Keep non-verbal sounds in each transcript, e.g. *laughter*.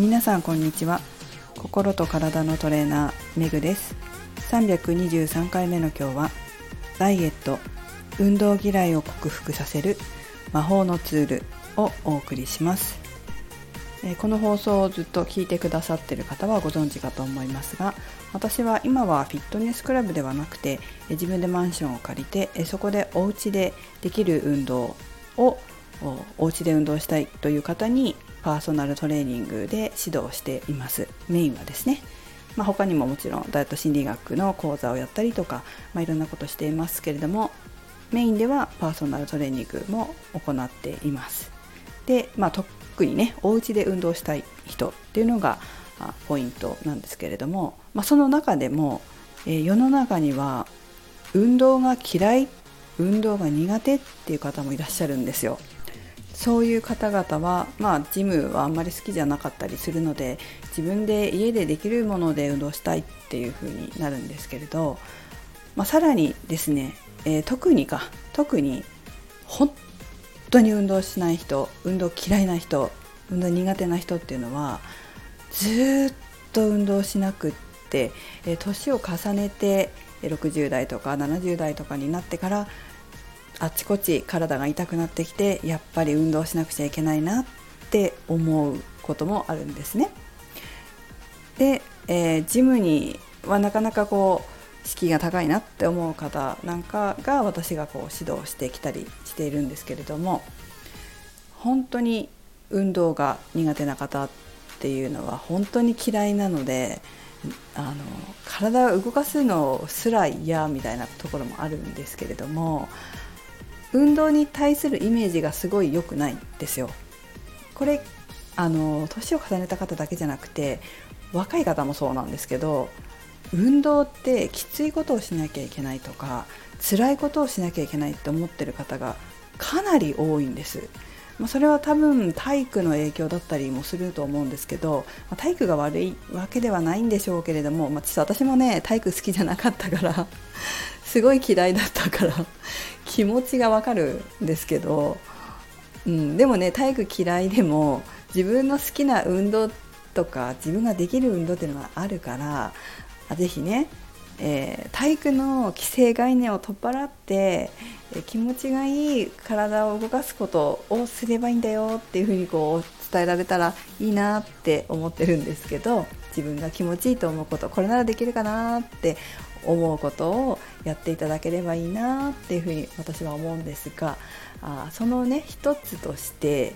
皆さんこんにちは。心と体のトレーナーめぐです。323回目の今日はダイエット運動嫌いを克服させる魔法のツールをお送りします。この放送をずっと聞いてくださっている方はご存知かと思いますが私は今はフィットネスクラブではなくて自分でマンションを借りてそこでお家でできる運動をお家で運動したいという方にパーソナルトレーニングで指導しています。メインはですね、まあ、他にももちろんダイエット心理学の講座をやったりとか、まあ、いろんなことしていますけれどもメインではパーソナルトレーニングも行っています。で、まあ、特にねお家で運動したい人っていうのがポイントなんですけれども、まあ、その中でも、えー、世の中には運動が嫌い運動が苦手っていう方もいらっしゃるんですよ。そういう方々は、まあ、ジムはあんまり好きじゃなかったりするので自分で家でできるもので運動したいっていう風になるんですけれど、まあ、さらにですね、えー、特にか特に本当に運動しない人運動嫌いな人運動苦手な人っていうのはずっと運動しなくって年、を重ねて60代とか70代とかになってからあちこち体が痛くなってきてやっぱり運動しなくちゃいけないなって思うこともあるんですね。で、えー、ジムにはなかなかこう敷居が高いなって思う方なんかが私がこう指導してきたりしているんですけれども本当に運動が苦手な方っていうのは本当に嫌いなのであの体を動かすのすら嫌みたいなところもあるんですけれども運動に対するイメージがすごい良くないですよ。これあの年を重ねた方だけじゃなくて若い方もそうなんですけど運動ってきついことをしなきゃいけないとか辛いことをしなきゃいけないって思ってる方がかなり多いんです。まあ、それは多分体育の影響だったりもすると思うんですけど、まあ、体育が悪いわけではないんでしょうけれども、まあ、実は私もね体育好きじゃなかったから *laughs* すごい嫌いだったから気持ちがわかるんですけど、うん、でもね体育嫌いでも自分の好きな運動とか自分ができる運動っていうのがあるから是非ねえー、体育の既成概念を取っ払って、えー、気持ちがいい体を動かすことをすればいいんだよっていうふうにこう伝えられたらいいなって思ってるんですけど自分が気持ちいいと思うことこれならできるかなって思うことをやっていただければいいなっていうふうに私は思うんですがあそのね一つとして、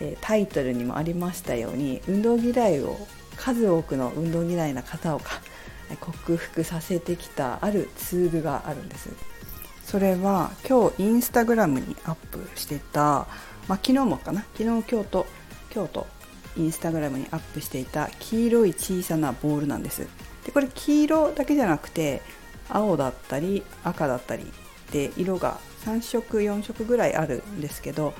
え、タイトルにもありましたように運動嫌いを数多くの運動嫌いな方を克服させてきたあるツールがあるんです。それは今日インスタグラムにアップしてた、まあ、昨日もかな昨日今日と今日とインスタグラムにアップしていた黄色い小さなボールなんです。でこれ黄色だけじゃなくて青だったり赤だったりで色が3色4色ぐらいあるんですけど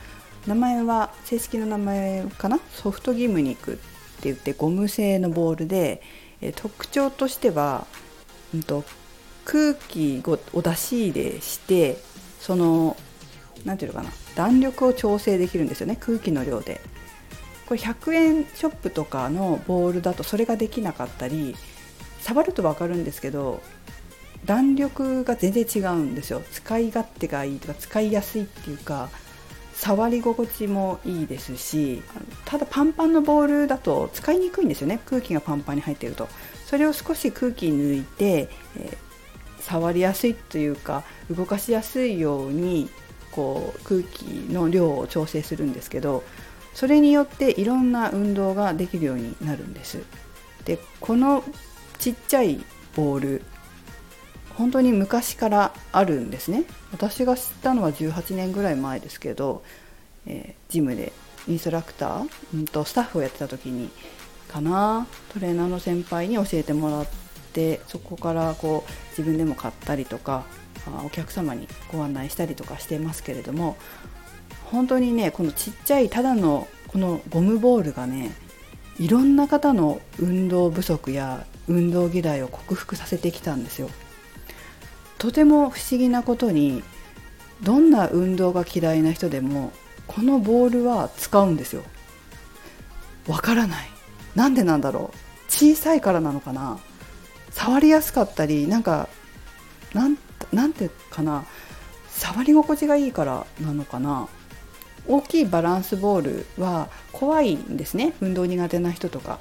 名前は正式な名前かな？ソフトギムニクって言ってゴム製のボールでえ特徴としては、うんと、空気を出し入れしてその何て言うのかな？弾力を調整できるんですよね空気の量で。これ100円ショップとかのボールだとそれができなかったり触ると分かるんですけど弾力が全然違うんですよ。使い勝手がいいとか使いやすいっていうか触り心地もいいですしただパンパンのボールだと使いにくいんですよね。空気がパンパンに入っていると。それを少し空気抜いて、えー、触りやすいというか動かしやすいようにこう空気の量を調整するんですけどそれによっていろんな運動ができるようになるんです。でこのちっちゃいボール本当に昔からあるんですね。私が知ったのは18年ぐらい前ですけど、えー、ジムでインストラクター、うんと、スタッフをやってた時にかなトレーナーの先輩に教えてもらってそこからこう自分でも買ったりとかお客様にご案内したりとかしてますけれども本当にねこのちっちゃいただのこのゴムボールがねいろんな方の運動不足や運動嫌いを克服させてきたんですよ。とても不思議なことにどんな運動が嫌いな人でもこのボールは使うんですよ。わからない。なんでなんだろう。小さいからなのかな。触りやすかったりなんかなんなんていうかな。触り心地がいいからなのかな。大きいバランスボールは怖いんですね。運動苦手な人とか。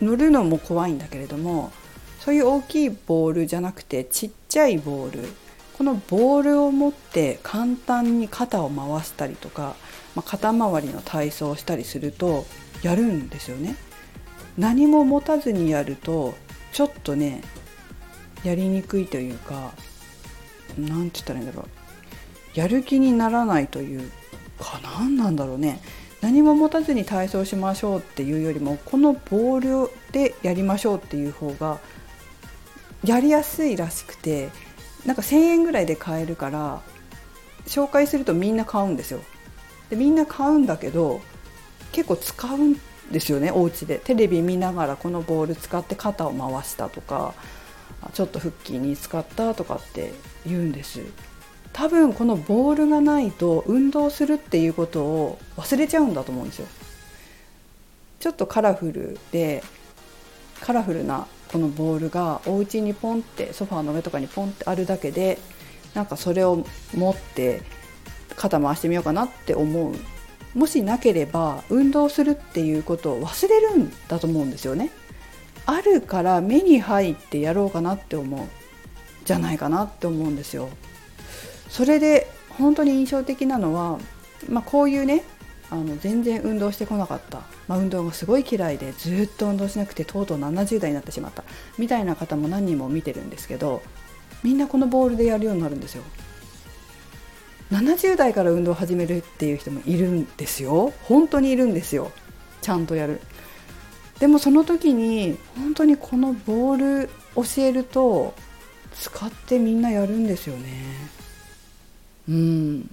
乗るのも怖いんだけれどもそういう大きいボールじゃなくてちっちゃいボール。このボールを持って簡単に肩を回したりとか、まあ、肩周りの体操をしたりするとやるんですよね。何も持たずにやるとちょっとねやりにくいというか何て言ったらいいんだろう。やる気にならないというか何なんだろうね。何も持たずに体操しましょうっていうよりもこのボールでやりましょうっていう方がやりやすいらしくてなんか1,000円ぐらいで買えるから紹介するとみんな買うんですよ。でみんな買うんだけど結構使うんですよねお家でテレビ見ながらこのボール使って肩を回したとかちょっと腹筋に使ったとかって言うんです多分このボールがないと運動するっていうことを忘れちゃうんだと思うんですよちょっとカラフルでカラフルなこのボールがお家にポンってソファーの上とかにポンってあるだけでなんかそれを持って肩回してみようかなって思うもしなければ運動するっていうことを忘れるんだと思うんですよね。あるから目に入ってやろうかなって思うじゃないかなって思うんですよ。それで本当に印象的なのは、まあ、こういうねあの全然運動してこなかった、まあ、運動がすごい嫌いでずっと運動しなくてとうとう70代になってしまった。みたいな方も何人も見てるんですけどみんなこのボールでやるようになるんですよ。70代から運動を始めるっていう人もいるんですよ。本当にいるんですよ。ちゃんとやる。でもその時に本当にこのボール教えると使ってみんなやるんですよね。うん。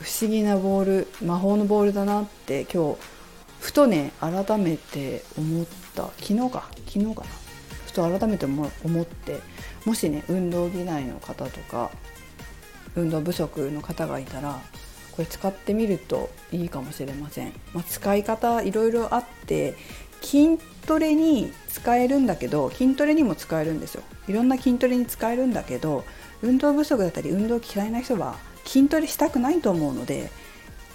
不思議なボール魔法のボールだなって今日ふとね改めて思った。昨日か。昨日かな。ふと改めて思って。もしね運動嫌いの方とか運動不足の方がいたらこれ使ってみるといいかもしれません、まあ、使い方いろいろあって筋トレに使えるんだけど筋トレにも使えるんですよ。いろんな筋トレに使えるんだけど運動不足だったり運動嫌いな人は筋トレしたくないと思うので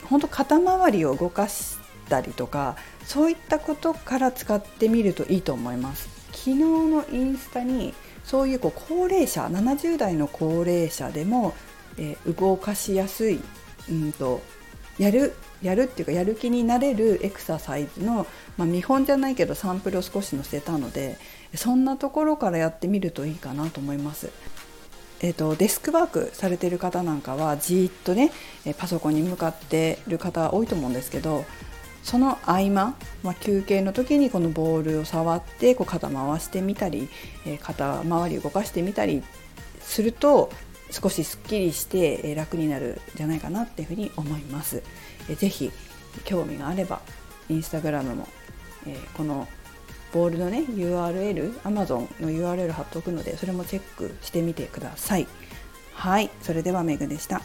本当肩周りを動かしたりとかそういったことから使ってみるといいと思います昨日のインスタにそういうこう高齢者70代の高齢者でも、えー、動かしやすい、うんとやるやるっていうかやる気になれるエクササイズの、まあ、見本じゃないけどサンプルを少し載せたのでそんなところからやってみるといいかなと思います。えーと、デスクワークされてる方なんかはじーっとねパソコンに向かってる方多いと思うんですけどその合間、まあ、休憩の時にこのボールを触ってこう肩回してみたり、え、肩周り動かしてみたりすると少しすっきりして楽になるんじゃないかなっていうふうに思います。えー、ぜひ興味があればインスタグラムも、えー、このボールのね URL Amazon の URL 貼っておくのでそれもチェックしてみてください。はいそれではメグでした。